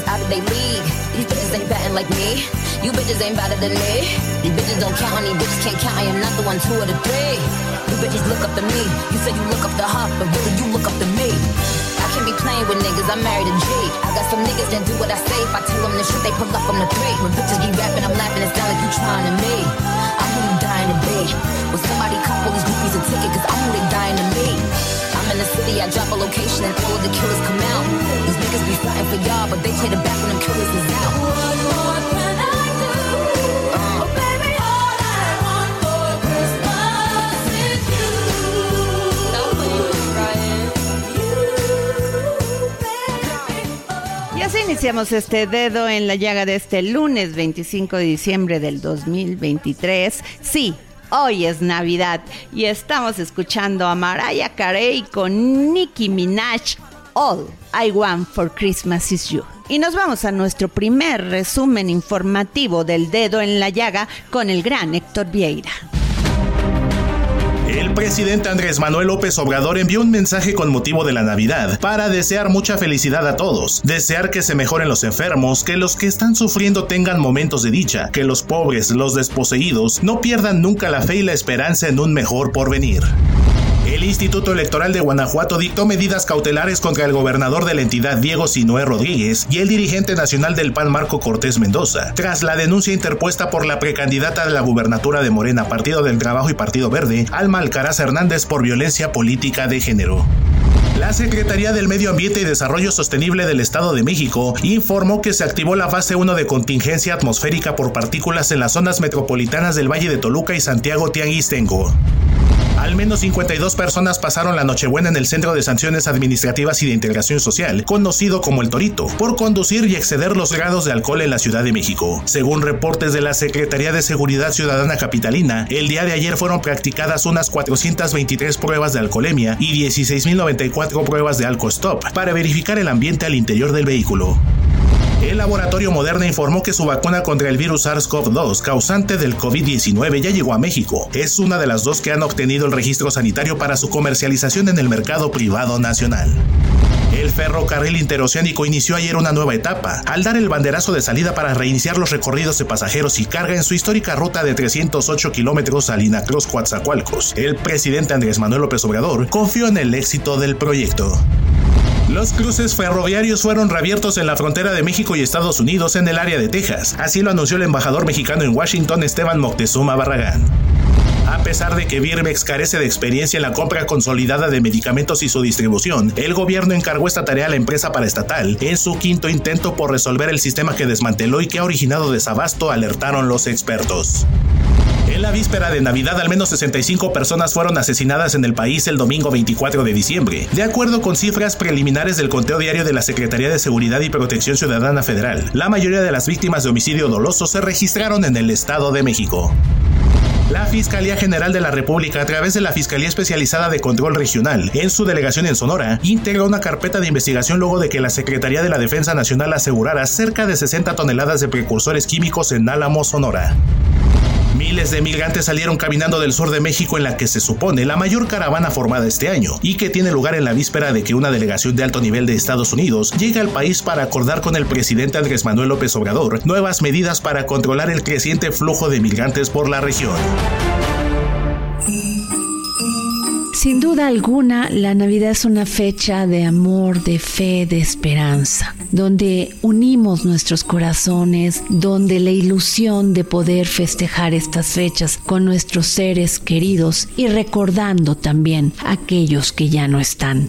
Bitches out of their league. These bitches ain't batting like me. You bitches ain't better than me. These bitches don't count on these bitches can't count. I am not the one, two or the three. You bitches look up to me. You say you look up to her, but really you look up to me. I can't be playing with niggas. I'm married to G. I got some niggas that do what I say. If I tell them the shit, they pull up on the three. When bitches be rapping, I'm laughing. It sound like you trying to me. I'm who you dying to be. When somebody cop all these groupies a ticket, cause I'm who they dying to be. In the city, I drop a location and all of the killers come out. These niggas be fighting for y'all, but they play the back when them killers is out. Y así iniciamos este dedo en la llaga de este lunes 25 de diciembre del 2023. Sí, hoy es Navidad y estamos escuchando a Mariah Carey con Nicki Minaj. All I Want for Christmas is You. Y nos vamos a nuestro primer resumen informativo del dedo en la llaga con el gran Héctor Vieira. El presidente Andrés Manuel López Obrador envió un mensaje con motivo de la Navidad para desear mucha felicidad a todos, desear que se mejoren los enfermos, que los que están sufriendo tengan momentos de dicha, que los pobres, los desposeídos, no pierdan nunca la fe y la esperanza en un mejor porvenir. El Instituto Electoral de Guanajuato dictó medidas cautelares contra el gobernador de la entidad Diego Sinué Rodríguez y el dirigente nacional del PAN Marco Cortés Mendoza, tras la denuncia interpuesta por la precandidata de la gubernatura de Morena, Partido del Trabajo y Partido Verde, Alma Alcaraz Hernández por violencia política de género. La Secretaría del Medio Ambiente y Desarrollo Sostenible del Estado de México informó que se activó la fase 1 de contingencia atmosférica por partículas en las zonas metropolitanas del Valle de Toluca y Santiago Tianguistengo. Al menos 52 personas pasaron la Nochebuena en el Centro de Sanciones Administrativas y de Integración Social, conocido como El Torito, por conducir y exceder los grados de alcohol en la Ciudad de México. Según reportes de la Secretaría de Seguridad Ciudadana Capitalina, el día de ayer fueron practicadas unas 423 pruebas de alcoholemia y 16.094 pruebas de alcostop para verificar el ambiente al interior del vehículo. El laboratorio Moderna informó que su vacuna contra el virus SARS-CoV-2 causante del COVID-19 ya llegó a México. Es una de las dos que han obtenido el registro sanitario para su comercialización en el mercado privado nacional. El ferrocarril interoceánico inició ayer una nueva etapa, al dar el banderazo de salida para reiniciar los recorridos de pasajeros y carga en su histórica ruta de 308 kilómetros a Linacross Coatzacoalcos. El presidente Andrés Manuel López Obrador confió en el éxito del proyecto. Los cruces ferroviarios fueron reabiertos en la frontera de México y Estados Unidos en el área de Texas. Así lo anunció el embajador mexicano en Washington, Esteban Moctezuma Barragán. A pesar de que Birmex carece de experiencia en la compra consolidada de medicamentos y su distribución, el gobierno encargó esta tarea a la empresa paraestatal en su quinto intento por resolver el sistema que desmanteló y que ha originado desabasto, alertaron los expertos. En la víspera de Navidad, al menos 65 personas fueron asesinadas en el país el domingo 24 de diciembre, de acuerdo con cifras preliminares del conteo diario de la Secretaría de Seguridad y Protección Ciudadana Federal. La mayoría de las víctimas de homicidio doloso se registraron en el Estado de México. La Fiscalía General de la República, a través de la Fiscalía Especializada de Control Regional, en su delegación en Sonora, integró una carpeta de investigación luego de que la Secretaría de la Defensa Nacional asegurara cerca de 60 toneladas de precursores químicos en Álamo, Sonora. Miles de migrantes salieron caminando del sur de México en la que se supone la mayor caravana formada este año y que tiene lugar en la víspera de que una delegación de alto nivel de Estados Unidos llegue al país para acordar con el presidente Andrés Manuel López Obrador nuevas medidas para controlar el creciente flujo de migrantes por la región. Sin duda alguna, la Navidad es una fecha de amor, de fe, de esperanza, donde unimos nuestros corazones, donde la ilusión de poder festejar estas fechas con nuestros seres queridos y recordando también a aquellos que ya no están.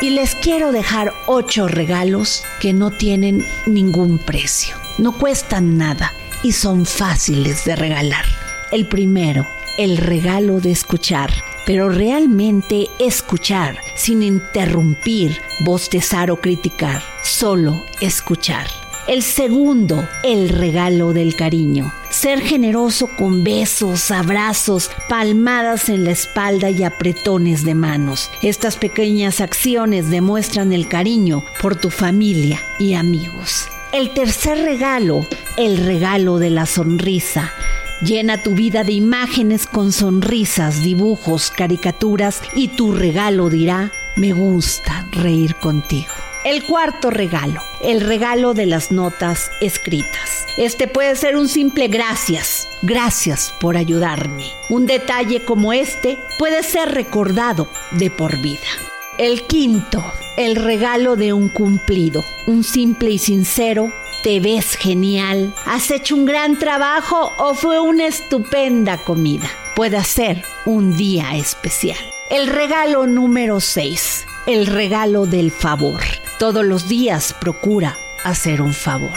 Y les quiero dejar ocho regalos que no tienen ningún precio, no cuestan nada y son fáciles de regalar. El primero, el regalo de escuchar pero realmente escuchar, sin interrumpir, bostezar o criticar, solo escuchar. El segundo, el regalo del cariño. Ser generoso con besos, abrazos, palmadas en la espalda y apretones de manos. Estas pequeñas acciones demuestran el cariño por tu familia y amigos. El tercer regalo, el regalo de la sonrisa. Llena tu vida de imágenes con sonrisas, dibujos, caricaturas y tu regalo dirá, me gusta reír contigo. El cuarto regalo, el regalo de las notas escritas. Este puede ser un simple gracias, gracias por ayudarme. Un detalle como este puede ser recordado de por vida. El quinto, el regalo de un cumplido, un simple y sincero te ves genial, has hecho un gran trabajo o fue una estupenda comida. Puede ser un día especial. El regalo número 6, el regalo del favor. Todos los días procura hacer un favor.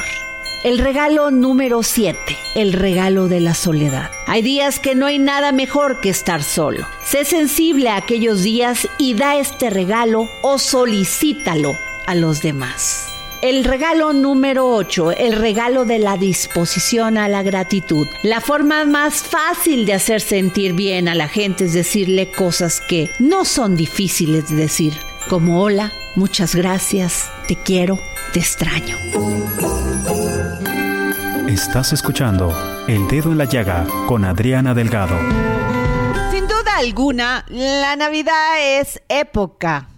El regalo número 7, el regalo de la soledad. Hay días que no hay nada mejor que estar solo. Sé sensible a aquellos días y da este regalo o solicítalo a los demás. El regalo número 8, el regalo de la disposición a la gratitud. La forma más fácil de hacer sentir bien a la gente es decirle cosas que no son difíciles de decir, como hola, muchas gracias, te quiero, te extraño. Estás escuchando El Dedo en la Llaga con Adriana Delgado. Sin duda alguna, la Navidad es época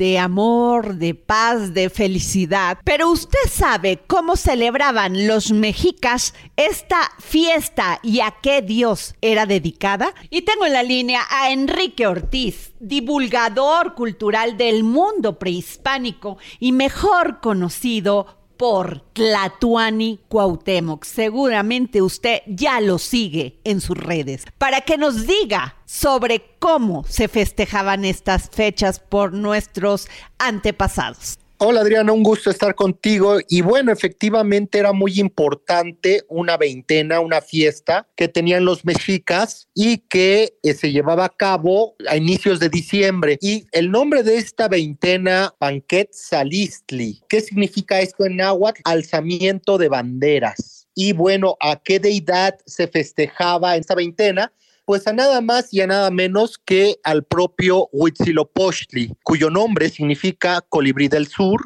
de amor, de paz, de felicidad. Pero usted sabe cómo celebraban los mexicas esta fiesta y a qué Dios era dedicada. Y tengo en la línea a Enrique Ortiz, divulgador cultural del mundo prehispánico y mejor conocido por Tlatuani Cuauhtémoc. Seguramente usted ya lo sigue en sus redes para que nos diga sobre cómo se festejaban estas fechas por nuestros antepasados. Hola Adriana, un gusto estar contigo. Y bueno, efectivamente era muy importante una veintena, una fiesta que tenían los mexicas y que eh, se llevaba a cabo a inicios de diciembre. Y el nombre de esta veintena, Banquet Salistli. ¿Qué significa esto en náhuatl? Alzamiento de banderas. Y bueno, ¿a qué deidad se festejaba esta veintena? Pues a nada más y a nada menos que al propio Huitzilopochtli, cuyo nombre significa colibrí del sur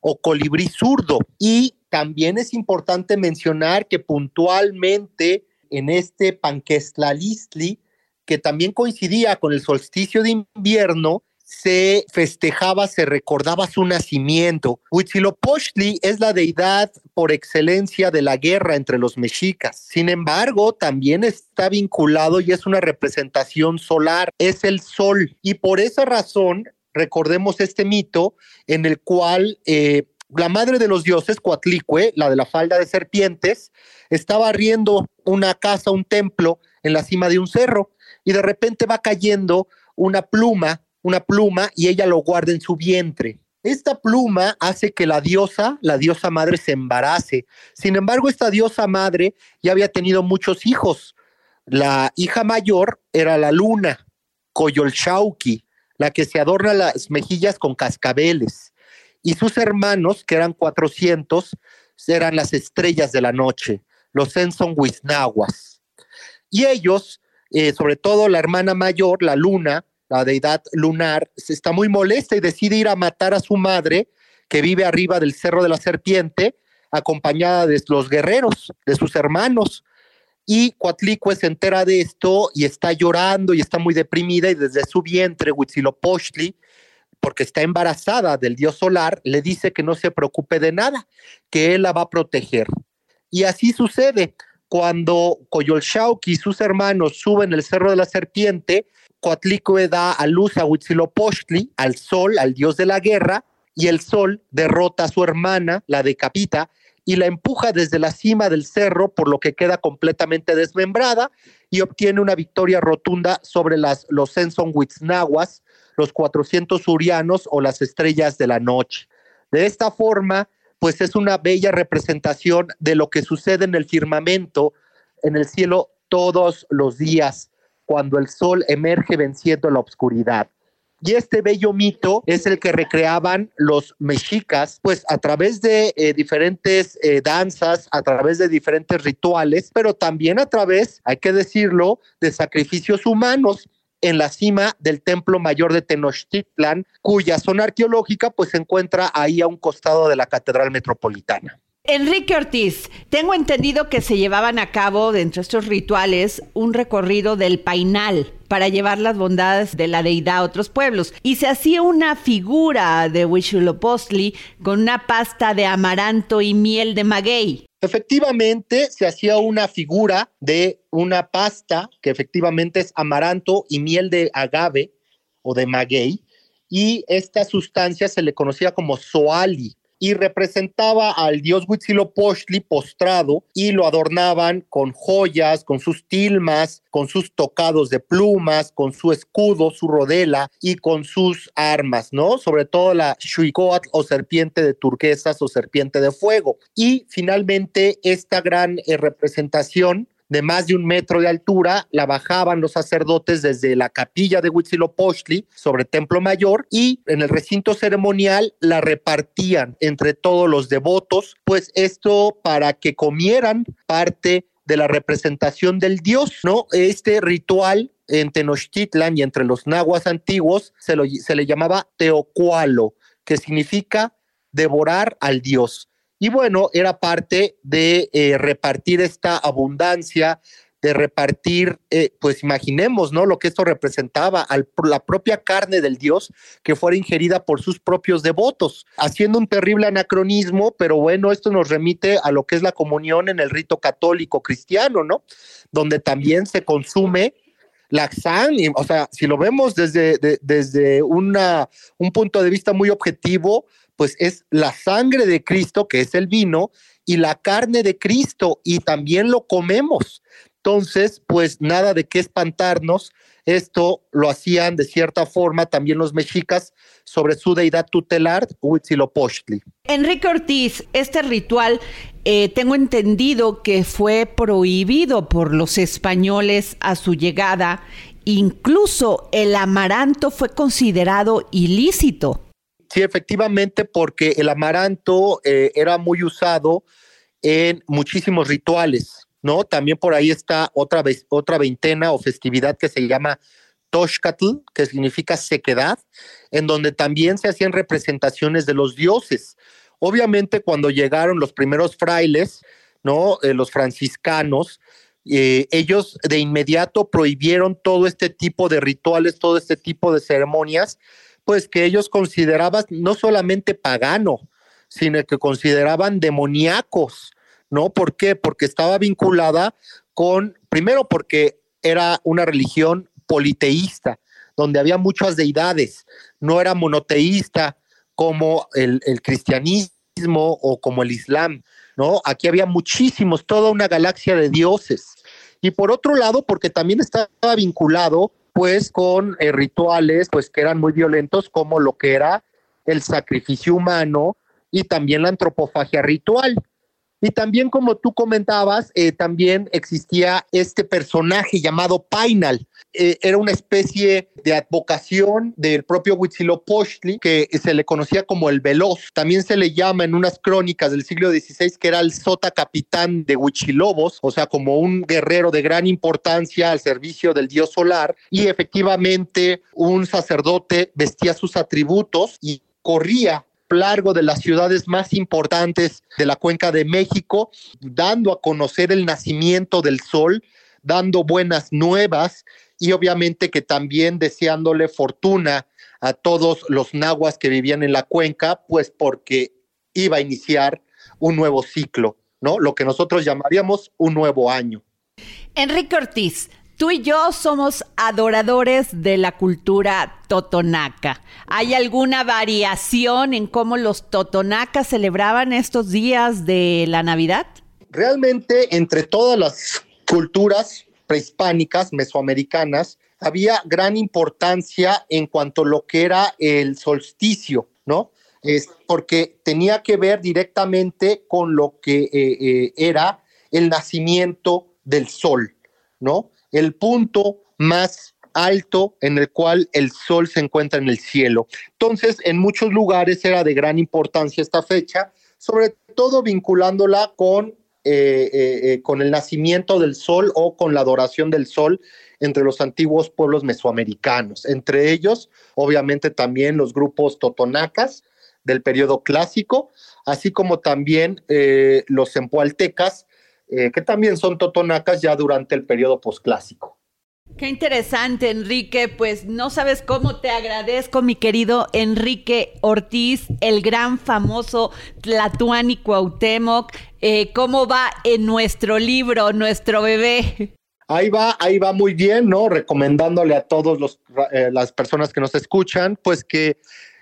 o colibrí zurdo. Y también es importante mencionar que puntualmente en este Panquestlalistli, que también coincidía con el solsticio de invierno, se festejaba, se recordaba su nacimiento. Huitzilopochtli es la deidad por excelencia de la guerra entre los mexicas. Sin embargo, también está vinculado y es una representación solar, es el sol. Y por esa razón, recordemos este mito en el cual eh, la madre de los dioses, Coatlicue, la de la falda de serpientes, estaba riendo una casa, un templo en la cima de un cerro y de repente va cayendo una pluma una pluma y ella lo guarda en su vientre. Esta pluma hace que la diosa, la diosa madre, se embarace. Sin embargo, esta diosa madre ya había tenido muchos hijos. La hija mayor era la luna, Coyolxauqui, la que se adorna las mejillas con cascabeles. Y sus hermanos, que eran 400, eran las estrellas de la noche, los Enson Y ellos, eh, sobre todo la hermana mayor, la luna, la deidad lunar, está muy molesta y decide ir a matar a su madre, que vive arriba del Cerro de la Serpiente, acompañada de los guerreros, de sus hermanos. Y Coatlicue se entera de esto y está llorando y está muy deprimida y desde su vientre Huitzilopochtli, porque está embarazada del dios solar, le dice que no se preocupe de nada, que él la va a proteger. Y así sucede. Cuando Coyolxauhqui y sus hermanos suben el Cerro de la Serpiente, Coatlicue da a luz a Huitzilopochtli, al sol, al dios de la guerra, y el sol derrota a su hermana, la decapita, y la empuja desde la cima del cerro, por lo que queda completamente desmembrada y obtiene una victoria rotunda sobre las, los Nahuas, los 400 urianos o las estrellas de la noche. De esta forma, pues es una bella representación de lo que sucede en el firmamento, en el cielo todos los días, cuando el sol emerge venciendo la oscuridad. Y este bello mito es el que recreaban los mexicas, pues a través de eh, diferentes eh, danzas, a través de diferentes rituales, pero también a través, hay que decirlo, de sacrificios humanos en la cima del Templo Mayor de Tenochtitlan, cuya zona arqueológica pues se encuentra ahí a un costado de la Catedral Metropolitana. Enrique Ortiz, tengo entendido que se llevaban a cabo dentro de estos rituales un recorrido del Painal para llevar las bondades de la deidad a otros pueblos. Y se hacía una figura de Huitzilopochtli con una pasta de amaranto y miel de maguey. Efectivamente, se hacía una figura de una pasta que efectivamente es amaranto y miel de agave o de maguey, y esta sustancia se le conocía como soali y representaba al dios Huitzilopochtli postrado y lo adornaban con joyas, con sus tilmas, con sus tocados de plumas, con su escudo, su rodela y con sus armas, ¿no? Sobre todo la Shuikoatl o serpiente de turquesas o serpiente de fuego. Y finalmente esta gran eh, representación de más de un metro de altura, la bajaban los sacerdotes desde la capilla de Huitzilopochtli sobre Templo Mayor y en el recinto ceremonial la repartían entre todos los devotos, pues esto para que comieran parte de la representación del dios, ¿no? Este ritual en Tenochtitlan y entre los nahuas antiguos se, se le llamaba teocualo, que significa devorar al dios. Y bueno, era parte de eh, repartir esta abundancia, de repartir, eh, pues imaginemos, ¿no? Lo que esto representaba, la propia carne del Dios que fuera ingerida por sus propios devotos, haciendo un terrible anacronismo, pero bueno, esto nos remite a lo que es la comunión en el rito católico cristiano, ¿no? Donde también se consume la sangre, o sea, si lo vemos desde, desde una, un punto de vista muy objetivo, pues es la sangre de Cristo, que es el vino, y la carne de Cristo, y también lo comemos. Entonces, pues nada de qué espantarnos. Esto lo hacían de cierta forma también los mexicas sobre su deidad tutelar, Huitzilopochtli. Enrique Ortiz, este ritual eh, tengo entendido que fue prohibido por los españoles a su llegada. Incluso el amaranto fue considerado ilícito. Sí, efectivamente, porque el amaranto eh, era muy usado en muchísimos rituales, ¿no? También por ahí está otra, vez, otra veintena o festividad que se llama Toshkatl, que significa sequedad, en donde también se hacían representaciones de los dioses. Obviamente, cuando llegaron los primeros frailes, ¿no? Eh, los franciscanos, eh, ellos de inmediato prohibieron todo este tipo de rituales, todo este tipo de ceremonias, pues que ellos consideraban no solamente pagano, sino que consideraban demoníacos, ¿no? ¿Por qué? Porque estaba vinculada con, primero porque era una religión politeísta, donde había muchas deidades, no era monoteísta como el, el cristianismo o como el islam, ¿no? Aquí había muchísimos, toda una galaxia de dioses. Y por otro lado, porque también estaba vinculado pues con eh, rituales pues que eran muy violentos como lo que era el sacrificio humano y también la antropofagia ritual. Y también como tú comentabas, eh, también existía este personaje llamado Painal. Eh, era una especie de advocación del propio Huitzilopochtli que se le conocía como el Veloz. También se le llama en unas crónicas del siglo XVI que era el sota capitán de Huichilobos, o sea, como un guerrero de gran importancia al servicio del dios solar. Y efectivamente un sacerdote vestía sus atributos y corría largo de las ciudades más importantes de la cuenca de México, dando a conocer el nacimiento del sol, dando buenas nuevas y obviamente que también deseándole fortuna a todos los nahuas que vivían en la cuenca, pues porque iba a iniciar un nuevo ciclo, ¿no? Lo que nosotros llamaríamos un nuevo año. Enrique Ortiz, Tú y yo somos adoradores de la cultura totonaca. ¿Hay alguna variación en cómo los totonacas celebraban estos días de la Navidad? Realmente entre todas las culturas prehispánicas, mesoamericanas, había gran importancia en cuanto a lo que era el solsticio, ¿no? Es porque tenía que ver directamente con lo que eh, eh, era el nacimiento del sol, ¿no? El punto más alto en el cual el sol se encuentra en el cielo. Entonces, en muchos lugares era de gran importancia esta fecha, sobre todo vinculándola con eh, eh, eh, con el nacimiento del sol o con la adoración del sol entre los antiguos pueblos mesoamericanos. Entre ellos, obviamente, también los grupos totonacas del periodo clásico, así como también los empualtecas, que también son totonacas ya durante el periodo posclásico. Qué interesante, Enrique. Pues no sabes cómo te agradezco, mi querido Enrique Ortiz, el gran famoso Tlatuani Cuauhtémoc. Eh, ¿Cómo va en nuestro libro, nuestro bebé? Ahí va, ahí va muy bien, ¿no? Recomendándole a todas eh, las personas que nos escuchan, pues que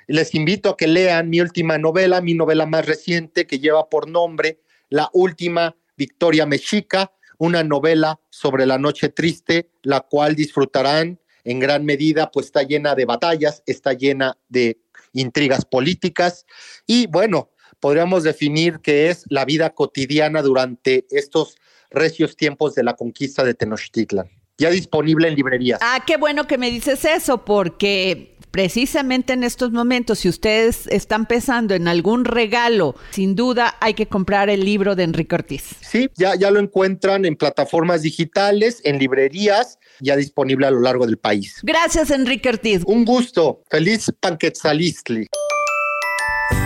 les invito a que lean mi última novela, mi novela más reciente, que lleva por nombre La Última Victoria Mexica una novela sobre la noche triste, la cual disfrutarán en gran medida, pues está llena de batallas, está llena de intrigas políticas y bueno, podríamos definir que es la vida cotidiana durante estos recios tiempos de la conquista de Tenochtitlan. Ya disponible en librerías. Ah, qué bueno que me dices eso, porque precisamente en estos momentos, si ustedes están pensando en algún regalo, sin duda hay que comprar el libro de Enrique Ortiz. Sí, ya, ya lo encuentran en plataformas digitales, en librerías, ya disponible a lo largo del país. Gracias, Enrique Ortiz. Un gusto. Feliz Panquetzalistli.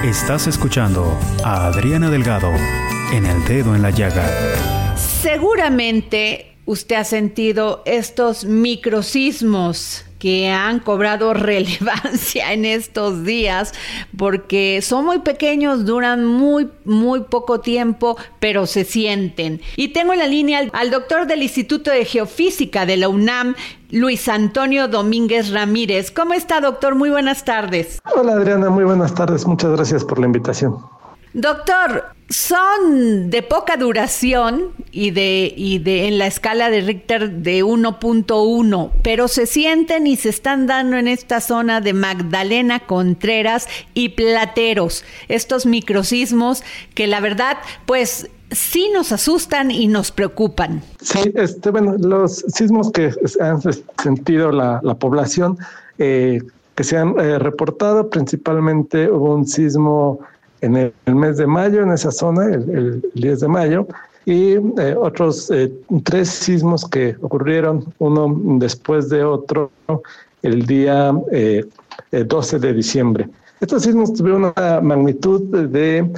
Estás escuchando a Adriana Delgado en El Dedo en la Llaga. Seguramente usted ha sentido estos microsismos que han cobrado relevancia en estos días porque son muy pequeños, duran muy, muy poco tiempo, pero se sienten. Y tengo en la línea al, doctor del Instituto de Geofísica de la UNAM, Luis Antonio Domínguez Ramírez. ¿Cómo está, doctor? Muy buenas tardes. Hola, Adriana. Muy buenas tardes. Muchas gracias por la invitación. Doctor, son de poca duración y de, y de en la escala de Richter de 1.1, pero se sienten y se están dando en esta zona de Magdalena Contreras y Plateros, estos microsismos que la verdad, pues sí nos asustan y nos preocupan. Sí, este, bueno, los sismos que han sentido la, población, eh, que se han eh, reportado, principalmente hubo un sismo en el, mes de mayo en esa zona, el, 10 de mayo, y eh, otros eh, tres sismos que ocurrieron uno después de otro el día 12 eh, de diciembre. Estos sismos tuvieron una magnitud de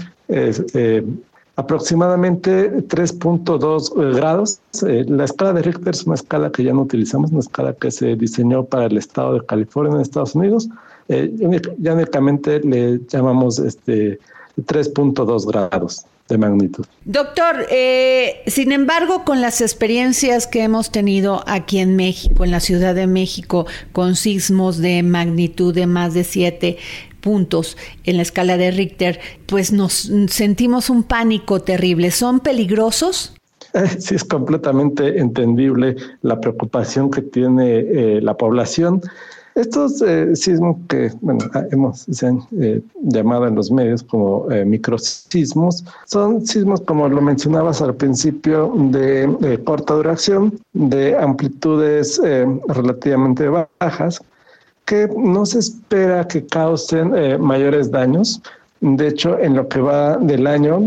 aproximadamente 3.2 grados. la escala de Richter es una escala que ya no utilizamos, una escala que se diseñó para el estado de California en Estados Unidos. Ya únicamente le llamamos este 3.2 grados de magnitud. Doctor, eh, sin embargo, con las experiencias que hemos tenido aquí en México, en la Ciudad de México, con sismos de magnitud de más de 7 puntos en la escala de Richter, pues nos sentimos un pánico terrible. ¿Son peligrosos? Sí, es completamente entendible la preocupación que tiene eh, la población. Estos eh, sismos que ah, hemos se han eh, llamado en los medios como eh, microsismos, son sismos, como lo mencionabas al principio, de corta duración, de amplitudes relativamente bajas, que no se espera que causen mayores daños. De hecho, en lo que va del año,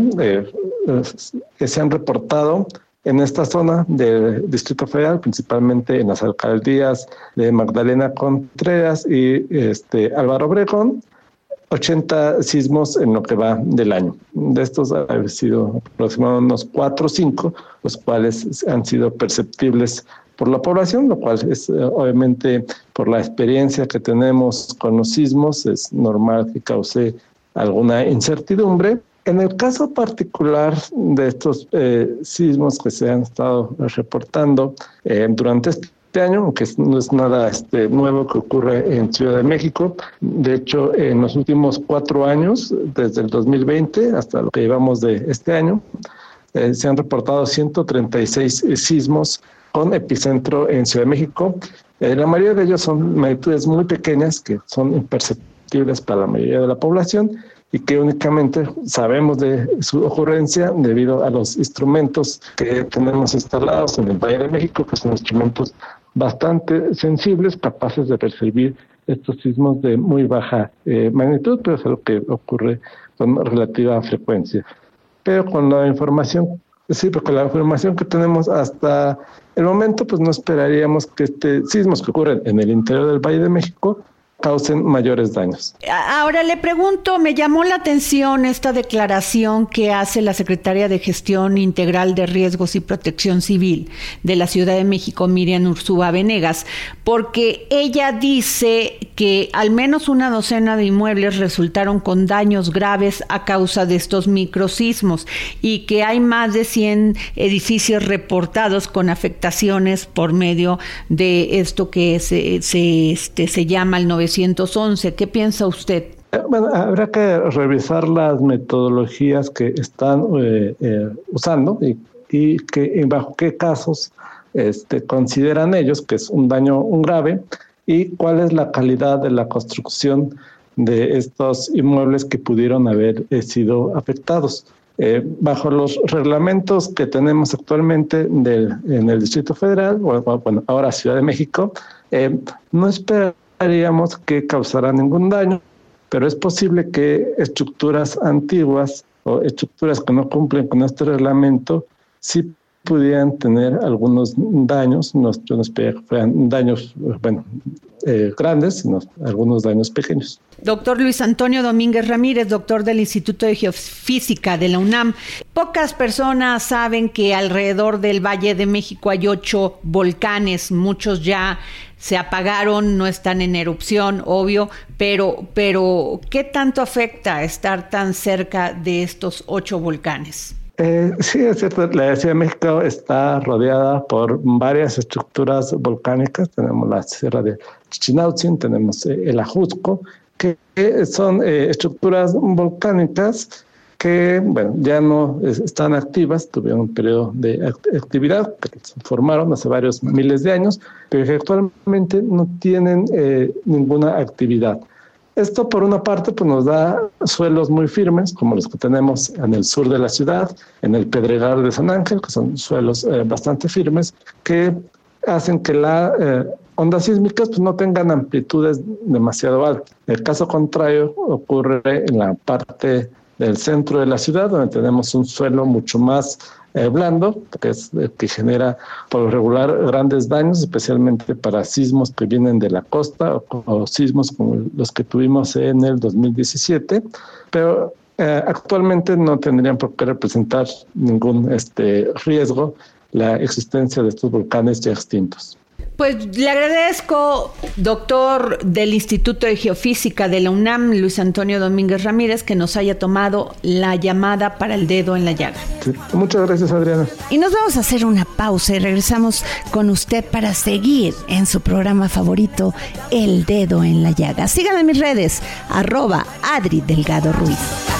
se han reportado en esta zona del Distrito Federal, principalmente en las alcaldías de Magdalena Contreras y este, Álvaro Obregón, 80 sismos en lo que va del año. De estos han sido aproximadamente unos 4 o 5, los cuales han sido perceptibles por la población, lo cual es eh, obviamente por la experiencia que tenemos con los sismos, es normal que cause alguna incertidumbre. En el caso particular de estos eh, sismos que se han estado reportando eh, durante este año, aunque no es nada este, nuevo que ocurre en Ciudad de México. De hecho, en los últimos cuatro años, desde el 2020 hasta lo que llevamos de este año, eh, se han reportado 136 sismos con epicentro en Ciudad de México. Eh, la mayoría de ellos son magnitudes muy pequeñas que son imperceptibles para la mayoría de la población y que únicamente sabemos de su ocurrencia debido a los instrumentos que tenemos instalados en el Valle de México, que son instrumentos bastante sensibles, capaces de percibir estos sismos de muy baja eh, magnitud, pero es algo que ocurre con relativa frecuencia. Pero con la información, sí, porque la información que tenemos hasta el momento, pues no esperaríamos que este sismos que ocurren en el interior del Valle de México causen mayores daños. Ahora le pregunto, me llamó la atención esta declaración que hace la secretaria de Gestión Integral de Riesgos y Protección Civil de la Ciudad de México, Miriam Ursúa Venegas, porque ella dice que al menos una docena de inmuebles resultaron con daños graves a causa de estos microsismos y que hay más de 100 edificios reportados con afectaciones por medio de esto que se, se, este, se llama el 900 ¿Qué piensa usted? Eh, bueno, habrá que revisar las metodologías que están eh, eh, usando y, que bajo qué casos este, consideran ellos que es un daño grave y cuál es la calidad de la construcción de estos inmuebles que pudieron haber sido afectados. bajo los reglamentos que tenemos actualmente del, en el Distrito Federal, bueno, ahora Ciudad de México, no espera haríamos que causará ningún daño, pero es posible que estructuras antiguas o estructuras que no cumplen con este reglamento sí pudieran tener algunos daños, no, no fueran daños, bueno, eh, grandes, sino algunos daños pequeños. Doctor Luis Antonio Domínguez Ramírez, doctor del Instituto de Geofísica de la UNAM. Pocas personas saben que alrededor del Valle de México hay ocho volcanes, muchos ya se apagaron, no están en erupción, obvio, pero, pero ¿qué tanto afecta estar tan cerca de estos ocho volcanes? Eh, sí, es cierto, la Ciudad de México está rodeada por varias estructuras volcánicas. Tenemos la Sierra de Chichinautzin, tenemos eh, el Ajusco, que son eh, estructuras volcánicas que bueno, ya no están activas, tuvieron un periodo de actividad que se formaron hace varios miles de años, pero que actualmente no tienen eh, ninguna actividad. Esto por una parte pues nos da suelos muy firmes como los que tenemos en el sur de la ciudad, en el Pedregal de San Ángel, que son suelos eh, bastante firmes que hacen que las eh, ondas sísmicas pues, no tengan amplitudes demasiado altas. El caso contrario ocurre en la parte del centro de la ciudad, donde tenemos un suelo mucho más eh, blando, que es que genera por regular grandes daños, especialmente para sismos que vienen de la costa o, sismos como los que tuvimos en el 2017, pero eh, actualmente no tendrían por qué representar ningún este, riesgo la existencia de estos volcanes ya extintos. Pues le agradezco, doctor del Instituto de Geofísica de la UNAM, Luis Antonio Domínguez Ramírez, que nos haya tomado la llamada para el dedo en la llaga. muchas gracias, Adriana. Y nos vamos a hacer una pausa y regresamos con usted para seguir en su programa favorito, El Dedo en la Llaga. Síganme en mis redes, arroba Adri Delgado Ruiz.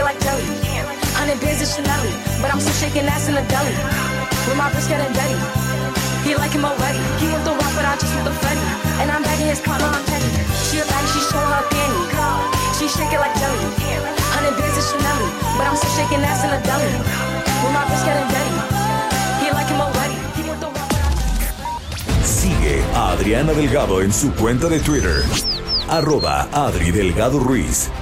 It like jelly. I'm in business Chanel, but I'm still shaking ass in the deli. With my wrist getting dirty. He like him already. He want the rock, but I just want the Fetty. And I'm begging his partner, I'm petty. She a baddie, she show her panty. She shake it like jelly. Hundred bands of Chanel, but I'm still shaking ass in a deli. With my wrist getting dirty. He like him already. He want the rock, Sigue a Adriana Delgado en su cuenta de Twitter. Arroba Adri Delgado Ruiz.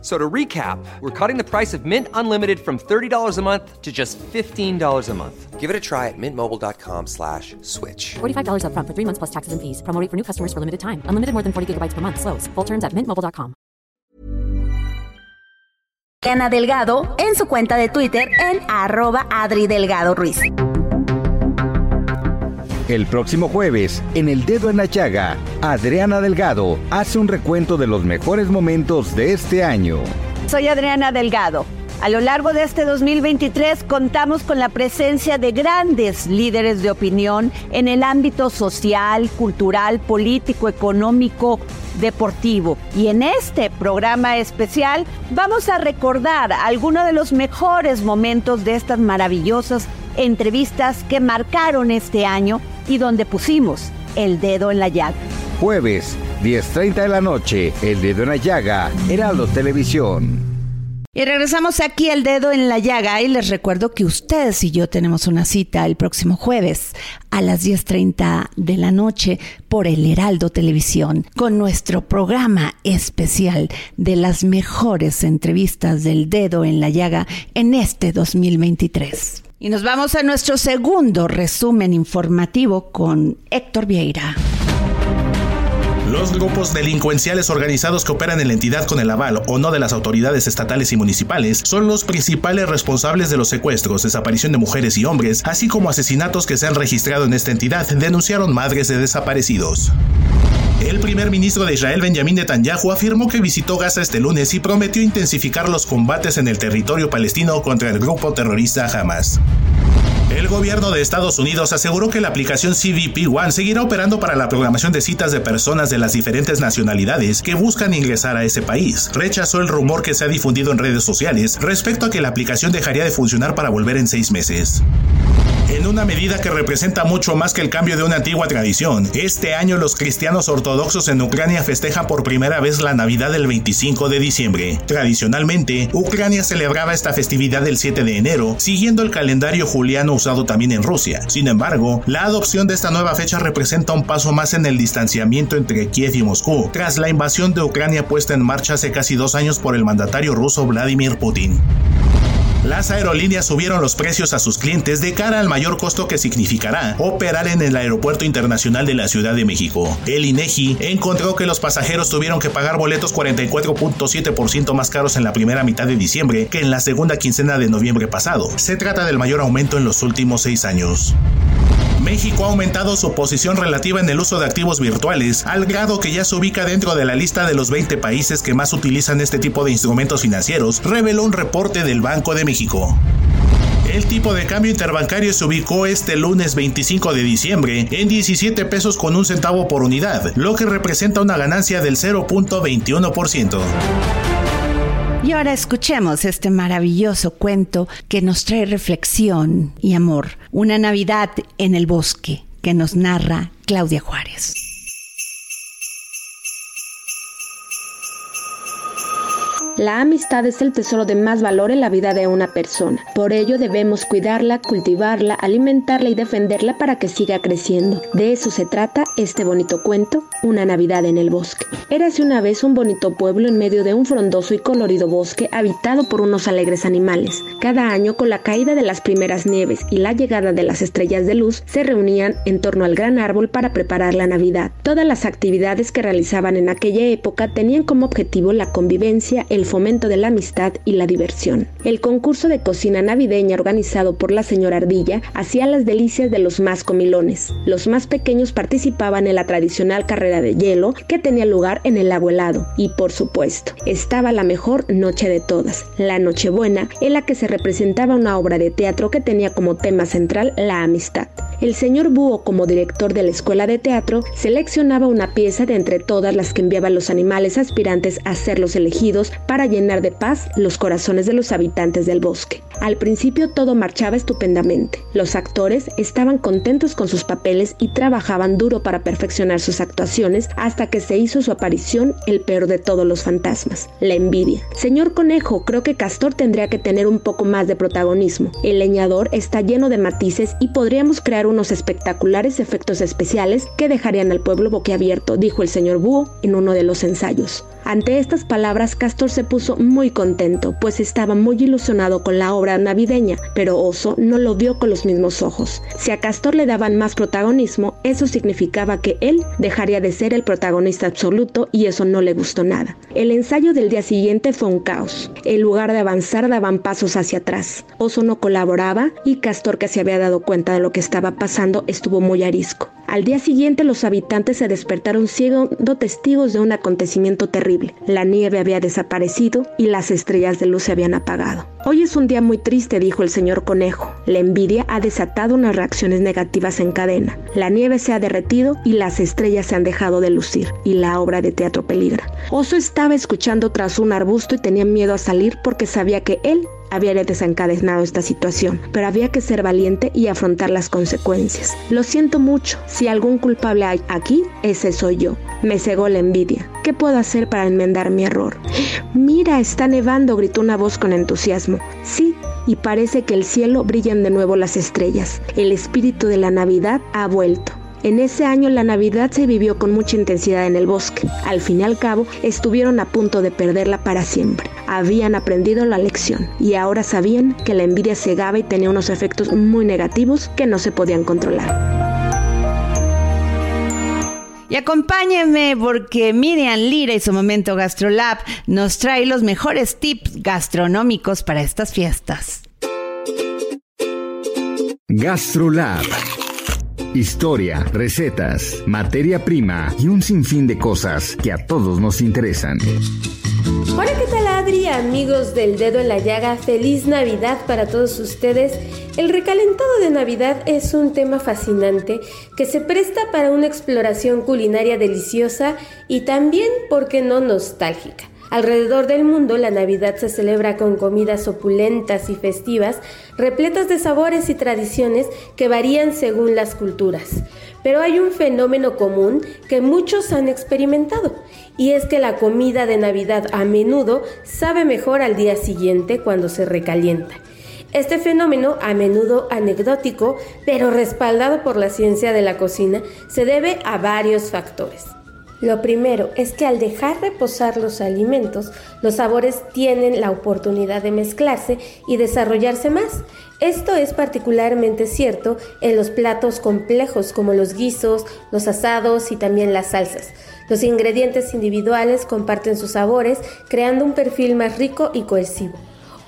F- So to recap, we're cutting the price of Mint Unlimited from $30 a month to just $15 a month. Give it a try at mintmobile.com slash switch. $45 upfront for three months plus taxes and fees. Promo rate for new customers for limited time. Unlimited more than 40 gigabytes per month. Slows. Full terms at mintmobile.com. Adriana Delgado en su cuenta de Twitter en arroba Adri Delgado Ruiz. El próximo jueves, en El Dedo en la Llaga, Adriana Delgado hace un recuento de los mejores momentos de este año. Soy Adriana Delgado. A lo largo de este 2023 contamos con la presencia de grandes líderes de opinión en el ámbito social, cultural, político, económico, deportivo. Y en este programa especial vamos a recordar algunos de los mejores momentos de estas maravillosas entrevistas que marcaron este año y donde pusimos el dedo en la llaga. Jueves, 10.30 de la noche, El Dedo en la Llaga, Heraldo Televisión. Y regresamos aquí el dedo en la llaga y les recuerdo que ustedes y yo tenemos una cita el próximo jueves a las 10.30 de la noche por el Heraldo Televisión con nuestro programa especial de las mejores entrevistas del dedo en la llaga en este 2023. Y nos vamos a nuestro segundo resumen informativo con Héctor Vieira. Los grupos delincuenciales organizados que operan en la entidad con el aval o no de las autoridades estatales y municipales son los principales responsables de los secuestros, desaparición de mujeres y hombres, así como asesinatos que se han registrado en esta entidad, denunciaron madres de desaparecidos. El primer ministro de Israel, Benjamin Netanyahu, afirmó que visitó Gaza este lunes y prometió intensificar los combates en el territorio palestino contra el grupo terrorista Hamas. El gobierno de Estados Unidos aseguró que la aplicación CBP One seguirá operando para la programación de citas de personas de las diferentes nacionalidades que buscan ingresar a ese país. Rechazó el rumor que se ha difundido en redes sociales respecto a que la aplicación dejaría de funcionar para volver en seis meses. En una medida que representa mucho más que el cambio de una antigua tradición, este año los cristianos ortodoxos en Ucrania festejan por primera vez la Navidad del 25 de diciembre. Tradicionalmente, Ucrania celebraba esta festividad el 7 de enero, siguiendo el calendario juliano usado también en Rusia. Sin embargo, la adopción de esta nueva fecha representa un paso más en el distanciamiento entre Kiev y Moscú, tras la invasión de Ucrania puesta en marcha hace casi dos años por el mandatario ruso Vladimir Putin. Las aerolíneas subieron los precios a sus clientes de cara al mayor costo que significará operar en el Aeropuerto Internacional de la Ciudad de México. El INEGI encontró que los pasajeros tuvieron que pagar boletos 44.7% más caros en la primera mitad de diciembre que en la segunda quincena de noviembre pasado. Se trata del mayor aumento en los últimos seis años. México ha aumentado su posición relativa en el uso de activos virtuales, al grado que ya se ubica dentro de la lista de los 20 países que más utilizan este tipo de instrumentos financieros, reveló un reporte del Banco de México. El tipo de cambio interbancario se ubicó este lunes 25 de diciembre en 17 pesos con un centavo por unidad, lo que representa una ganancia del 0.21%. Y ahora escuchemos este maravilloso cuento que nos trae reflexión y amor. Una Navidad en el bosque que nos narra Claudia Juárez. La amistad es el tesoro de más valor en la vida de una persona. Por ello debemos cuidarla, cultivarla, alimentarla y defenderla para que siga creciendo. De eso se trata este bonito cuento, Una Navidad en el Bosque. Érase una vez un bonito pueblo en medio de un frondoso y colorido bosque habitado por unos alegres animales. Cada año, con la caída de las primeras nieves y la llegada de las estrellas de luz, se reunían en torno al gran árbol para preparar la Navidad. Todas las actividades que realizaban en aquella época tenían como objetivo la convivencia, el fomento de la amistad y la diversión. El concurso de cocina navideña organizado por la señora Ardilla hacía las delicias de los más comilones. Los más pequeños participaban en la tradicional carrera de hielo que tenía lugar en el lago helado. Y por supuesto, estaba la mejor noche de todas, la Nochebuena, en la que se representaba una obra de teatro que tenía como tema central la amistad. El señor Búho, como director de la escuela de teatro, seleccionaba una pieza de entre todas las que enviaban los animales aspirantes a ser los elegidos para llenar de paz los corazones de los habitantes del bosque. Al principio todo marchaba estupendamente. Los actores estaban contentos con sus papeles y trabajaban duro para perfeccionar sus actuaciones hasta que se hizo su aparición el peor de todos los fantasmas, la envidia. Señor Conejo, creo que Castor tendría que tener un poco más de protagonismo. El leñador está lleno de matices y podríamos crear unos espectaculares efectos especiales que dejarían al pueblo boquiabierto, dijo el señor Búho en uno de los ensayos. Ante estas palabras, Castor se puso muy contento, pues estaba muy ilusionado con la obra navideña, pero Oso no lo vio con los mismos ojos. Si a Castor le daban más protagonismo, eso significaba que él dejaría de ser el protagonista absoluto y eso no le gustó nada. El ensayo del día siguiente fue un caos. En lugar de avanzar, daban pasos hacia atrás. Oso no colaboraba y Castor, que se había dado cuenta de lo que estaba pasando, estuvo muy arisco. Al día siguiente los habitantes se despertaron siendo testigos de un acontecimiento terrible. La nieve había desaparecido y las estrellas de luz se habían apagado. Hoy es un día muy triste, dijo el señor conejo. La envidia ha desatado unas reacciones negativas en cadena. La nieve se ha derretido y las estrellas se han dejado de lucir y la obra de teatro peligra. Oso estaba escuchando tras un arbusto y tenía miedo a salir porque sabía que él había desencadenado esta situación, pero había que ser valiente y afrontar las consecuencias. Lo siento mucho, si algún culpable hay aquí, ese soy yo. Me cegó la envidia. ¿Qué puedo hacer para enmendar mi error? Mira, está nevando, gritó una voz con entusiasmo. Sí, y parece que el cielo brillan de nuevo las estrellas. El espíritu de la Navidad ha vuelto. En ese año la Navidad se vivió con mucha intensidad en el bosque. Al fin y al cabo, estuvieron a punto de perderla para siempre. Habían aprendido la lección y ahora sabían que la envidia cegaba y tenía unos efectos muy negativos que no se podían controlar. Y acompáñenme porque Miriam Lira y su momento GastroLab nos trae los mejores tips gastronómicos para estas fiestas. GastroLab. Historia, recetas, materia prima y un sinfín de cosas que a todos nos interesan. Hola, ¿qué tal Adri? Amigos del dedo en la llaga, feliz Navidad para todos ustedes. El recalentado de Navidad es un tema fascinante que se presta para una exploración culinaria deliciosa y también, ¿por qué no, nostálgica? Alrededor del mundo la Navidad se celebra con comidas opulentas y festivas, repletas de sabores y tradiciones que varían según las culturas. Pero hay un fenómeno común que muchos han experimentado, y es que la comida de Navidad a menudo sabe mejor al día siguiente cuando se recalienta. Este fenómeno, a menudo anecdótico, pero respaldado por la ciencia de la cocina, se debe a varios factores. Lo primero es que al dejar reposar los alimentos, los sabores tienen la oportunidad de mezclarse y desarrollarse más. Esto es particularmente cierto en los platos complejos como los guisos, los asados y también las salsas. Los ingredientes individuales comparten sus sabores, creando un perfil más rico y cohesivo.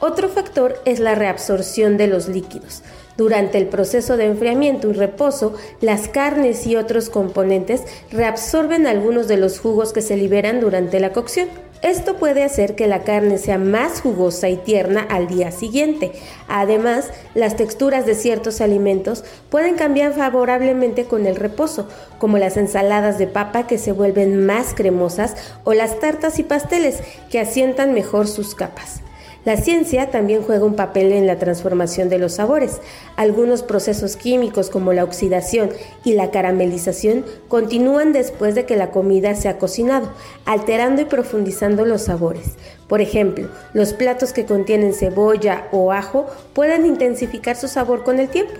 Otro factor es la reabsorción de los líquidos. Durante el proceso de enfriamiento y reposo, las carnes y otros componentes reabsorben algunos de los jugos que se liberan durante la cocción. Esto puede hacer que la carne sea más jugosa y tierna al día siguiente. Además, las texturas de ciertos alimentos pueden cambiar favorablemente con el reposo, como las ensaladas de papa que se vuelven más cremosas o las tartas y pasteles que asientan mejor sus capas. La ciencia también juega un papel en la transformación de los sabores. Algunos procesos químicos como la oxidación y la caramelización continúan después de que la comida se ha cocinado, alterando y profundizando los sabores. Por ejemplo, los platos que contienen cebolla o ajo pueden intensificar su sabor con el tiempo.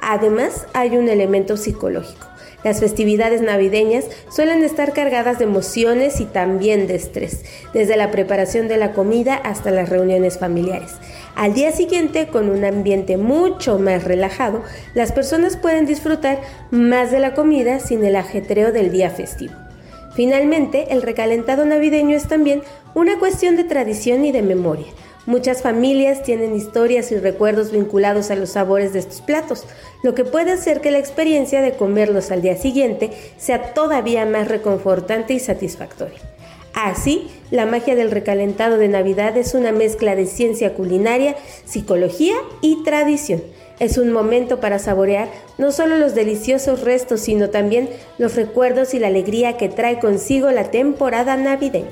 Además, hay un elemento psicológico. Las festividades navideñas suelen estar cargadas de emociones y también de estrés, desde la preparación de la comida hasta las reuniones familiares. Al día siguiente, con un ambiente mucho más relajado, las personas pueden disfrutar más de la comida sin el ajetreo del día festivo. Finalmente, el recalentado navideño es también una cuestión de tradición y de memoria. Muchas familias tienen historias y recuerdos vinculados a los sabores de estos platos, lo que puede hacer que la experiencia de comerlos al día siguiente sea todavía más reconfortante y satisfactoria. Así, la magia del recalentado de Navidad es una mezcla de ciencia culinaria, psicología y tradición. Es un momento para saborear no solo los deliciosos restos, sino también los recuerdos y la alegría que trae consigo la temporada navideña.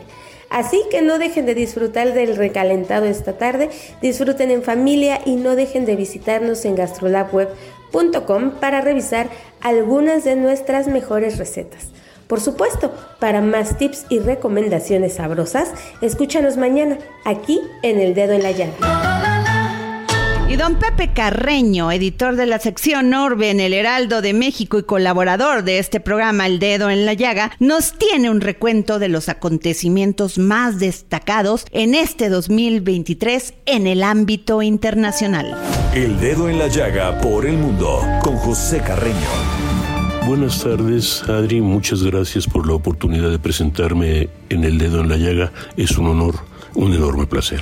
Así que no dejen de disfrutar del recalentado esta tarde, disfruten en familia y no dejen de visitarnos en gastrolabweb.com para revisar algunas de nuestras mejores recetas. Por supuesto, para más tips y recomendaciones sabrosas, escúchanos mañana aquí en El Dedo en la Llave. Y don Pepe Carreño, editor de la sección Orbe en el Heraldo de México y colaborador de este programa El Dedo en la Llaga, nos tiene un recuento de los acontecimientos más destacados en este 2023 en el ámbito internacional. El Dedo en la Llaga por el mundo con José Carreño. Buenas tardes, Adri. Muchas gracias por la oportunidad de presentarme en El Dedo en la Llaga. Es un honor, un enorme placer.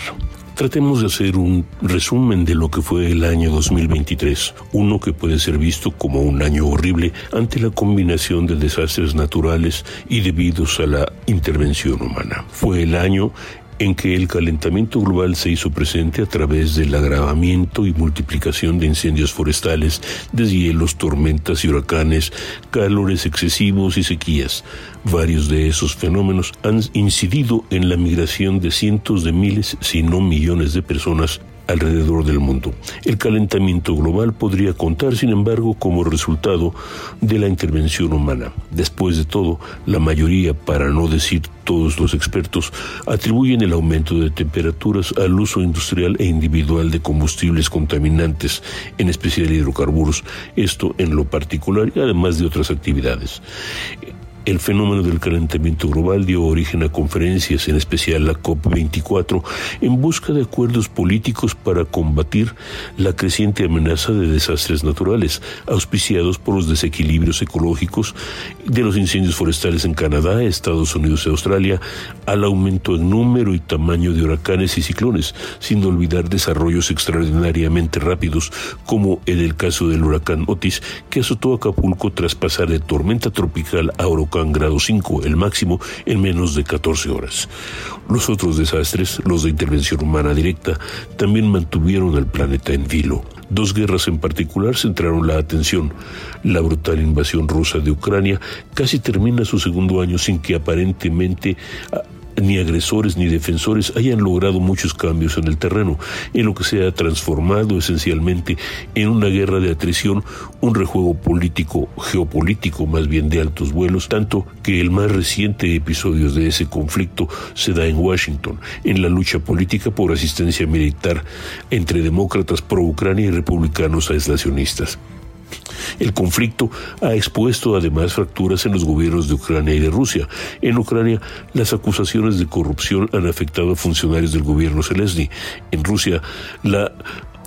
Tratemos de hacer un resumen de lo que fue el año 2023, uno que puede ser visto como un año horrible ante la combinación de desastres naturales y debidos a la intervención humana. Fue el año en que el calentamiento global se hizo presente a través del agravamiento y multiplicación de incendios forestales, deshielos, tormentas y huracanes, calores excesivos y sequías. Varios de esos fenómenos han incidido en la migración de cientos de miles, si no millones de personas alrededor del mundo. El calentamiento global podría contar, sin embargo, como resultado de la intervención humana. Después de todo, la mayoría, para no decir todos los expertos, atribuyen el aumento de temperaturas al uso industrial e individual de combustibles contaminantes, en especial hidrocarburos, esto en lo particular y además de otras actividades. El fenómeno del calentamiento global dio origen a conferencias, en especial la COP24, en busca de acuerdos políticos para combatir la creciente amenaza de desastres naturales, auspiciados por los desequilibrios ecológicos de los incendios forestales en Canadá, Estados Unidos y Australia, al aumento en número y tamaño de huracanes y ciclones, sin olvidar desarrollos extraordinariamente rápidos, como en el caso del huracán Otis, que azotó Acapulco tras pasar de tormenta tropical a huracán grado 5, el máximo, en menos de 14 horas. Los otros desastres, los de intervención humana directa, también mantuvieron al planeta en vilo. Dos guerras en particular centraron la atención. La brutal invasión rusa de Ucrania casi termina su segundo año sin que aparentemente ni agresores ni defensores hayan logrado muchos cambios en el terreno, en lo que se ha transformado esencialmente en una guerra de atrición, un rejuego político, geopolítico más bien de altos vuelos, tanto que el más reciente episodio de ese conflicto se da en Washington, en la lucha política por asistencia militar entre demócratas pro-Ucrania y republicanos aislacionistas. El conflicto ha expuesto además fracturas en los gobiernos de Ucrania y de Rusia. En Ucrania, las acusaciones de corrupción han afectado a funcionarios del gobierno Zelensky. En Rusia, la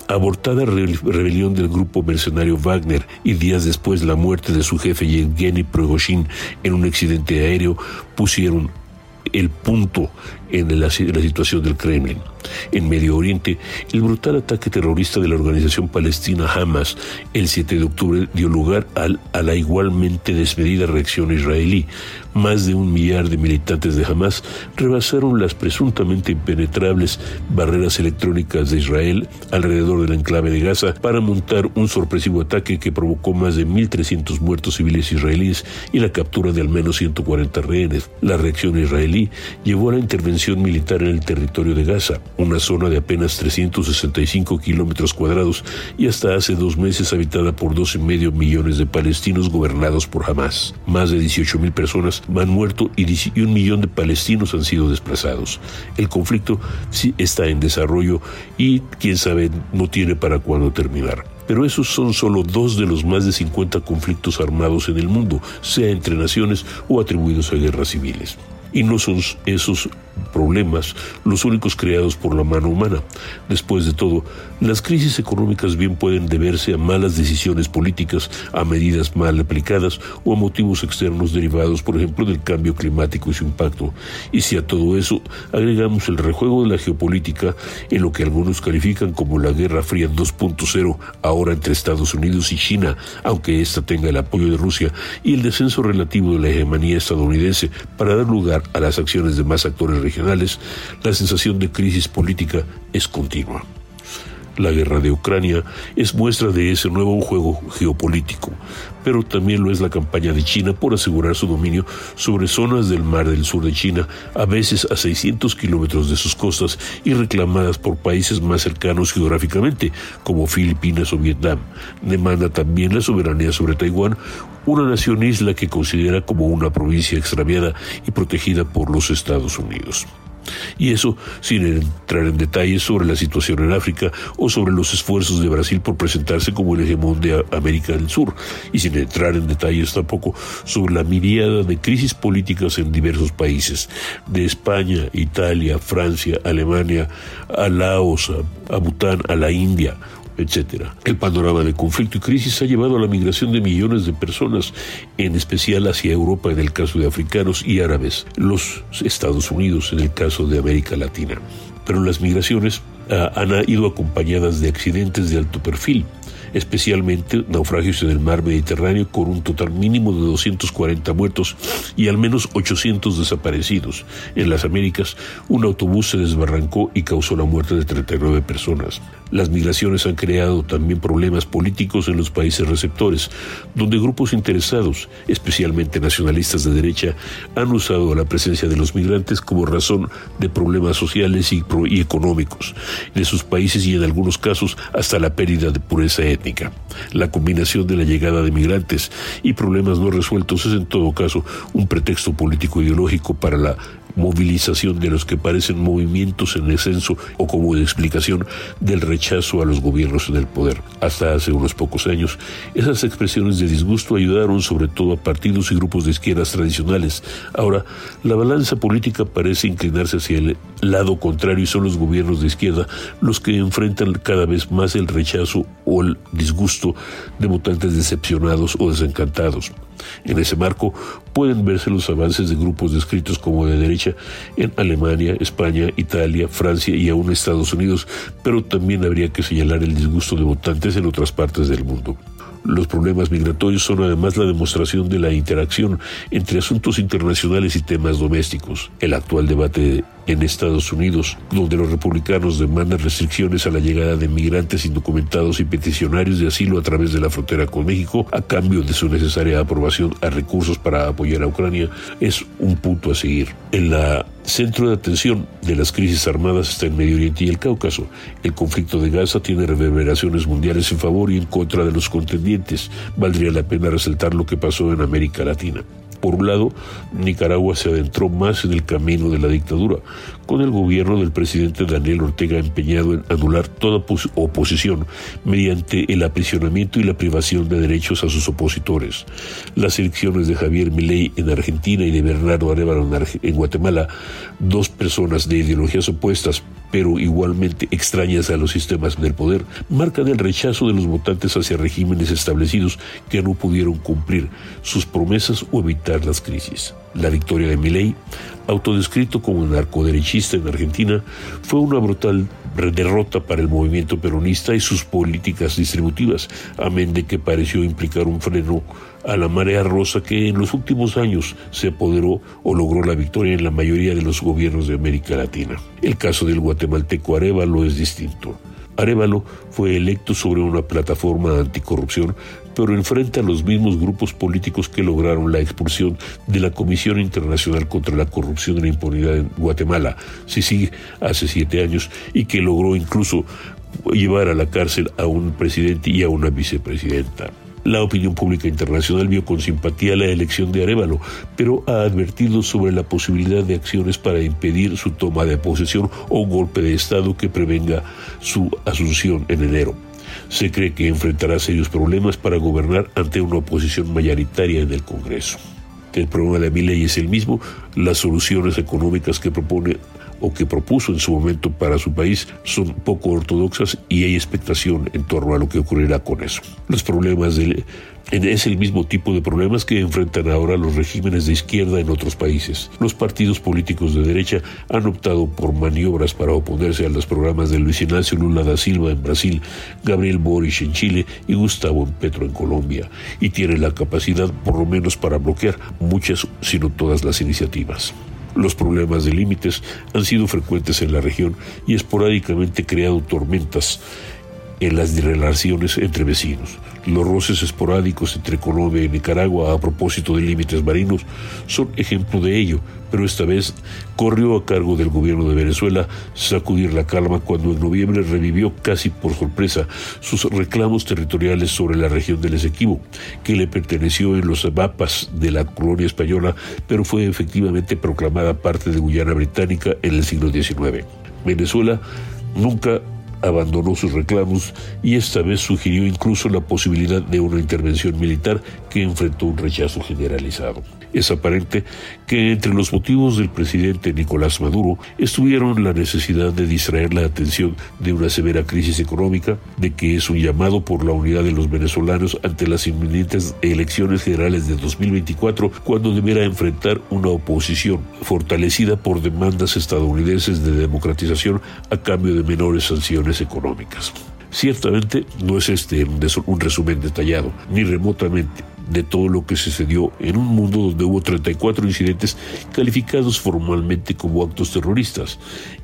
abortada rebelión del grupo mercenario Wagner y días después la muerte de su jefe Yevgeny Prigozhin en un accidente aéreo pusieron el punto en la, situación del Kremlin. En Medio Oriente, el brutal ataque terrorista de la organización palestina Hamas el 7 de octubre dio lugar a la igualmente desmedida reacción israelí. Más de un millar de militantes de Hamas rebasaron las presuntamente impenetrables barreras electrónicas de Israel alrededor del enclave de Gaza para montar un sorpresivo ataque que provocó más de 1.300 muertos civiles israelíes y la captura de al menos 140 rehenes. La reacción israelí llevó a la intervención militar en el territorio de Gaza, una zona de apenas 365 kilómetros cuadrados y hasta hace dos meses habitada por dos y medio millones de palestinos gobernados por Hamas. Más de 18 mil personas han muerto y un millón de palestinos han sido desplazados. El conflicto sí está en desarrollo y quién sabe no tiene para cuándo terminar. Pero esos son solo dos de los más de 50 conflictos armados en el mundo, sea entre naciones o atribuidos a guerras civiles. Y no son esos problemas los únicos creados por la mano humana. Después de todo, las crisis económicas bien pueden deberse a malas decisiones políticas, a medidas mal aplicadas o a motivos externos derivados, por ejemplo, del cambio climático y su impacto. Y si a todo eso agregamos el rejuego de la geopolítica en lo que algunos califican como la Guerra Fría 2.0, ahora entre Estados Unidos y China, aunque ésta tenga el apoyo de Rusia, y el descenso relativo de la hegemonía estadounidense para dar lugar a las acciones de más actores regionales, la sensación de crisis política es continua. La guerra de Ucrania es muestra de ese nuevo juego geopolítico, pero también lo es la campaña de China por asegurar su dominio sobre zonas del mar del sur de China, a veces a 600 kilómetros de sus costas y reclamadas por países más cercanos geográficamente, como Filipinas o Vietnam. Demanda también la soberanía sobre Taiwán, una nación isla que considera como una provincia extraviada y protegida por los Estados Unidos. Y eso sin entrar en detalles sobre la situación en África o sobre los esfuerzos de Brasil por presentarse como el hegemón de América del Sur, y sin entrar en detalles tampoco sobre la miriada de crisis políticas en diversos países, de España, Italia, Francia, Alemania, a Laos, a Bután, a la India, etc. El panorama de conflicto y crisis ha llevado a la migración de millones de personas, en especial hacia Europa en el caso de africanos y árabes, los Estados Unidos en el caso de América Latina. Pero las migraciones ah, han ido acompañadas de accidentes de alto perfil, especialmente naufragios en el mar Mediterráneo con un total mínimo de 240 muertos y al menos 800 desaparecidos. En las Américas, un autobús se desbarrancó y causó la muerte de 39 personas. Las migraciones han creado también problemas políticos en los países receptores, donde grupos interesados, especialmente nacionalistas de derecha, han usado la presencia de los migrantes como razón de problemas sociales y, económicos de sus países y en algunos casos hasta la pérdida de pureza étnica. La combinación de la llegada de migrantes y problemas no resueltos es en todo caso un pretexto político ideológico para la movilización de los que parecen movimientos en descenso o como explicación del rechazo a los gobiernos en el poder. Hasta hace unos pocos años, esas expresiones de disgusto ayudaron sobre todo a partidos y grupos de izquierdas tradicionales. Ahora, la balanza política parece inclinarse hacia el lado contrario y son los gobiernos de izquierda los que enfrentan cada vez más el rechazo o el disgusto de votantes decepcionados o desencantados. En ese marco pueden verse los avances de grupos descritos como de derecha en Alemania, España, Italia, Francia y aún Estados Unidos, pero también habría que señalar el disgusto de votantes en otras partes del mundo. Los problemas migratorios son además la demostración de la interacción entre asuntos internacionales y temas domésticos. El actual debate en Estados Unidos, donde los republicanos demandan restricciones a la llegada de migrantes indocumentados y peticionarios de asilo a través de la frontera con México, a cambio de su necesaria aprobación a recursos para apoyar a Ucrania, es un punto a seguir. En la centro de atención de las crisis armadas está el Medio Oriente y el Cáucaso. El conflicto de Gaza tiene reverberaciones mundiales en favor y en contra de los contendientes. Valdría la pena resaltar lo que pasó en América Latina. Por un lado, Nicaragua se adentró más en el camino de la dictadura, con el gobierno del presidente Daniel Ortega empeñado en anular toda oposición mediante el aprisionamiento y la privación de derechos a sus opositores. Las elecciones de Javier Milei en Argentina y de Bernardo Arevalo en Guatemala, dos personas de ideologías opuestas pero igualmente extrañas a los sistemas del poder, marcan el rechazo de los votantes hacia regímenes establecidos que no pudieron cumplir sus promesas o evitar las crisis. La victoria de Milei, autodescrito como narcoderechista en Argentina, fue una brutal derrota para el movimiento peronista y sus políticas distributivas, amén de que pareció implicar un freno a la marea rosa que en los últimos años se apoderó o logró la victoria en la mayoría de los gobiernos de América Latina. El caso del guatemalteco Arevalo es distinto. Arevalo fue electo sobre una plataforma anticorrupción pero enfrenta a los mismos grupos políticos que lograron la expulsión de la Comisión Internacional contra la Corrupción y la Impunidad en Guatemala, sí, hace siete años, y que logró incluso llevar a la cárcel a un presidente y a una vicepresidenta. La opinión pública internacional vio con simpatía la elección de Arevalo, pero ha advertido sobre la posibilidad de acciones para impedir su toma de posesión o un golpe de Estado que prevenga su asunción en enero. Se cree que enfrentará serios problemas para gobernar ante una oposición mayoritaria en el Congreso. El problema de ley es el mismo, las soluciones económicas que propone o que propuso en su momento para su país son poco ortodoxas y hay expectación en torno a lo que ocurrirá con eso. Los problemas es el mismo tipo de problemas que enfrentan ahora los regímenes de izquierda en otros países. Los partidos políticos de derecha han optado por maniobras para oponerse a los programas de Luis Ignacio Lula da Silva en Brasil, Gabriel Boric en Chile y Gustavo Petro en Colombia, y tienen la capacidad por lo menos para bloquear muchas, si no todas las iniciativas. Los problemas de límites han sido frecuentes en la región y esporádicamente creado tormentas en las relaciones entre vecinos. Los roces esporádicos entre Colombia y Nicaragua a propósito de límites marinos son ejemplo de ello, pero esta vez corrió a cargo del gobierno de Venezuela sacudir la calma cuando en noviembre revivió casi por sorpresa sus reclamos territoriales sobre la región del Esequibo, que le perteneció en los mapas de la colonia española, pero fue efectivamente proclamada parte de Guyana Británica en el siglo XIX. Venezuela nunca abandonó sus reclamos y esta vez sugirió incluso la posibilidad de una intervención militar que enfrentó un rechazo generalizado. Es aparente que entre los motivos del presidente Nicolás Maduro estuvieron la necesidad de distraer la atención de una severa crisis económica, de que es un llamado por la unidad de los venezolanos ante las inminentes elecciones generales de 2024, cuando deberá enfrentar una oposición fortalecida por demandas estadounidenses de democratización a cambio de menores sanciones económicas. Ciertamente no es este un resumen detallado, ni remotamente de todo lo que sucedió en un mundo donde hubo 34 incidentes calificados formalmente como actos terroristas,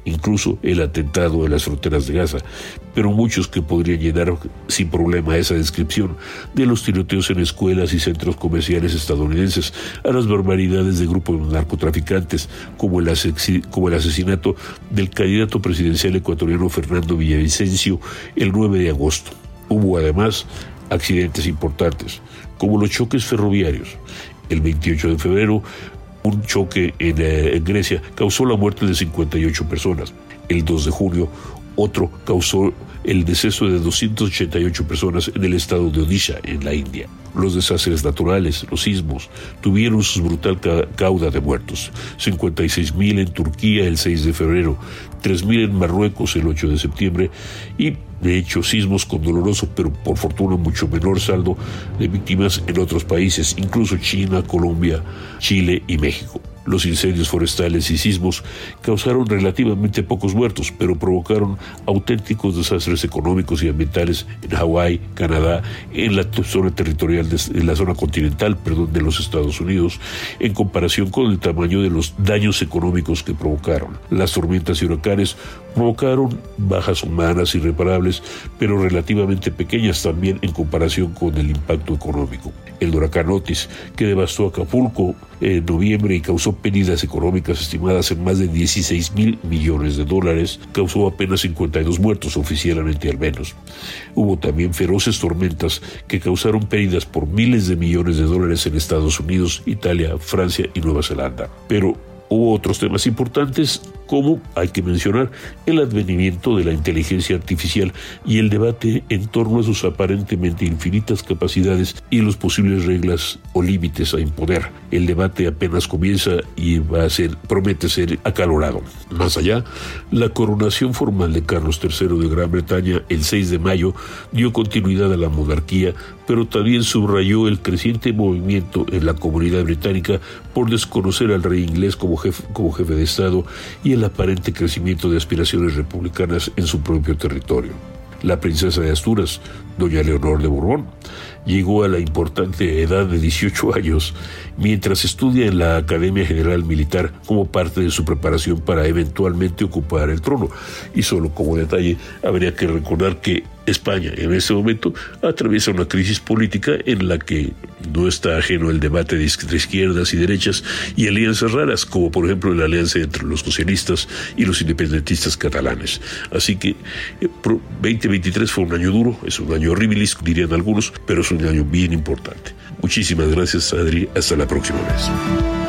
incluso el atentado en las fronteras de Gaza, pero muchos que podrían llenar sin problema esa descripción de los tiroteos en escuelas y centros comerciales estadounidenses, a las barbaridades de grupos narcotraficantes, como el, como el asesinato del candidato presidencial ecuatoriano Fernando Villavicencio el 9 de agosto. Hubo además accidentes importantes como los choques ferroviarios. El 28 de febrero, un choque eh, en, Grecia causó la muerte de 58 personas. El 2 de junio, otro causó el deceso de 288 personas en el estado de Odisha, en la India. Los desastres naturales, los sismos, tuvieron su brutal cauda de muertos. 56.000 en Turquía el 6 de febrero, 3.000 en Marruecos el 8 de septiembre y de hecho sismos con doloroso pero por fortuna mucho menor saldo de víctimas en otros países, incluso China, Colombia, Chile y México. Los incendios forestales y sismos causaron relativamente pocos muertos, pero provocaron auténticos desastres económicos y ambientales en Hawái, Canadá, en la zona territorial, de, en la zona continental, perdón, de los Estados Unidos, en comparación con el tamaño de los daños económicos que provocaron. Las tormentas y huracanes provocaron bajas humanas irreparables, pero relativamente pequeñas también en comparación con el impacto económico. El huracán Otis, que devastó Acapulco en noviembre y causó pérdidas económicas estimadas en más de 16 mil millones de dólares, causó apenas 52 muertos oficialmente al menos. Hubo también feroces tormentas que causaron pérdidas por miles de millones de dólares en Estados Unidos, Italia, Francia y Nueva Zelanda. Pero hubo otros temas importantes como, hay que mencionar, el advenimiento de la inteligencia artificial y el debate en torno a sus aparentemente infinitas capacidades y los posibles reglas o límites a imponer. El debate apenas comienza y va a ser, promete ser acalorado. Más allá, la coronación formal de Carlos III de Gran Bretaña el 6 de mayo dio continuidad a la monarquía, pero también subrayó el creciente movimiento en la comunidad británica por desconocer al rey inglés como jefe, como jefe de Estado y el el aparente crecimiento de aspiraciones republicanas en su propio territorio. La princesa de Asturias, doña Leonor de Borbón, llegó a la importante edad de 18 años mientras estudia en la Academia General Militar como parte de su preparación para eventualmente ocupar el trono. Y solo como detalle, habría que recordar que España en este momento atraviesa una crisis política en la que no está ajeno el debate de izquierdas y derechas y alianzas raras, como por ejemplo la alianza entre los socialistas y los independentistas catalanes. Así que 2023 eh, fue un año duro, es un año horrible, dirían algunos, pero es un año bien importante. Muchísimas gracias, Adri. Hasta la próxima vez.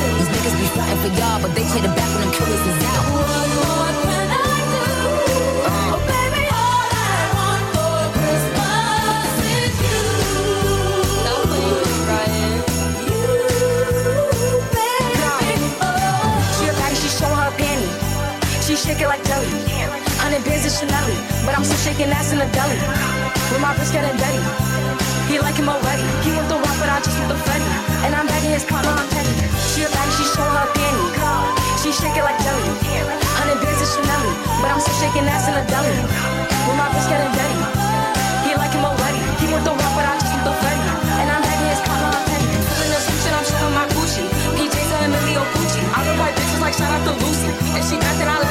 niggas be fighting for y'all, but they hit the back when them killers is out. Uh. She a patty, she showing her panties. She shaking like jelly. Hundred pairs of Chanelle, but I'm still shaking ass in the deli. With my wrist getting dirty. He like him already. He want the rock, but I just want the Freddy. And I'm begging his partner, I'm petty. She a baddie, she showing her panty. She shake it like jelly. Hundred bands of Chanel, but I'm still shaking ass in the deli. With my wrist getting dirty. He like him already. He want the rock, but I just want the Fetty. And I'm begging his partner, I'm petty. Feeling the and I'm showing my Gucci. PJs and Emilio Pucci. I look like bitches like shout out to Lucy. And she got then I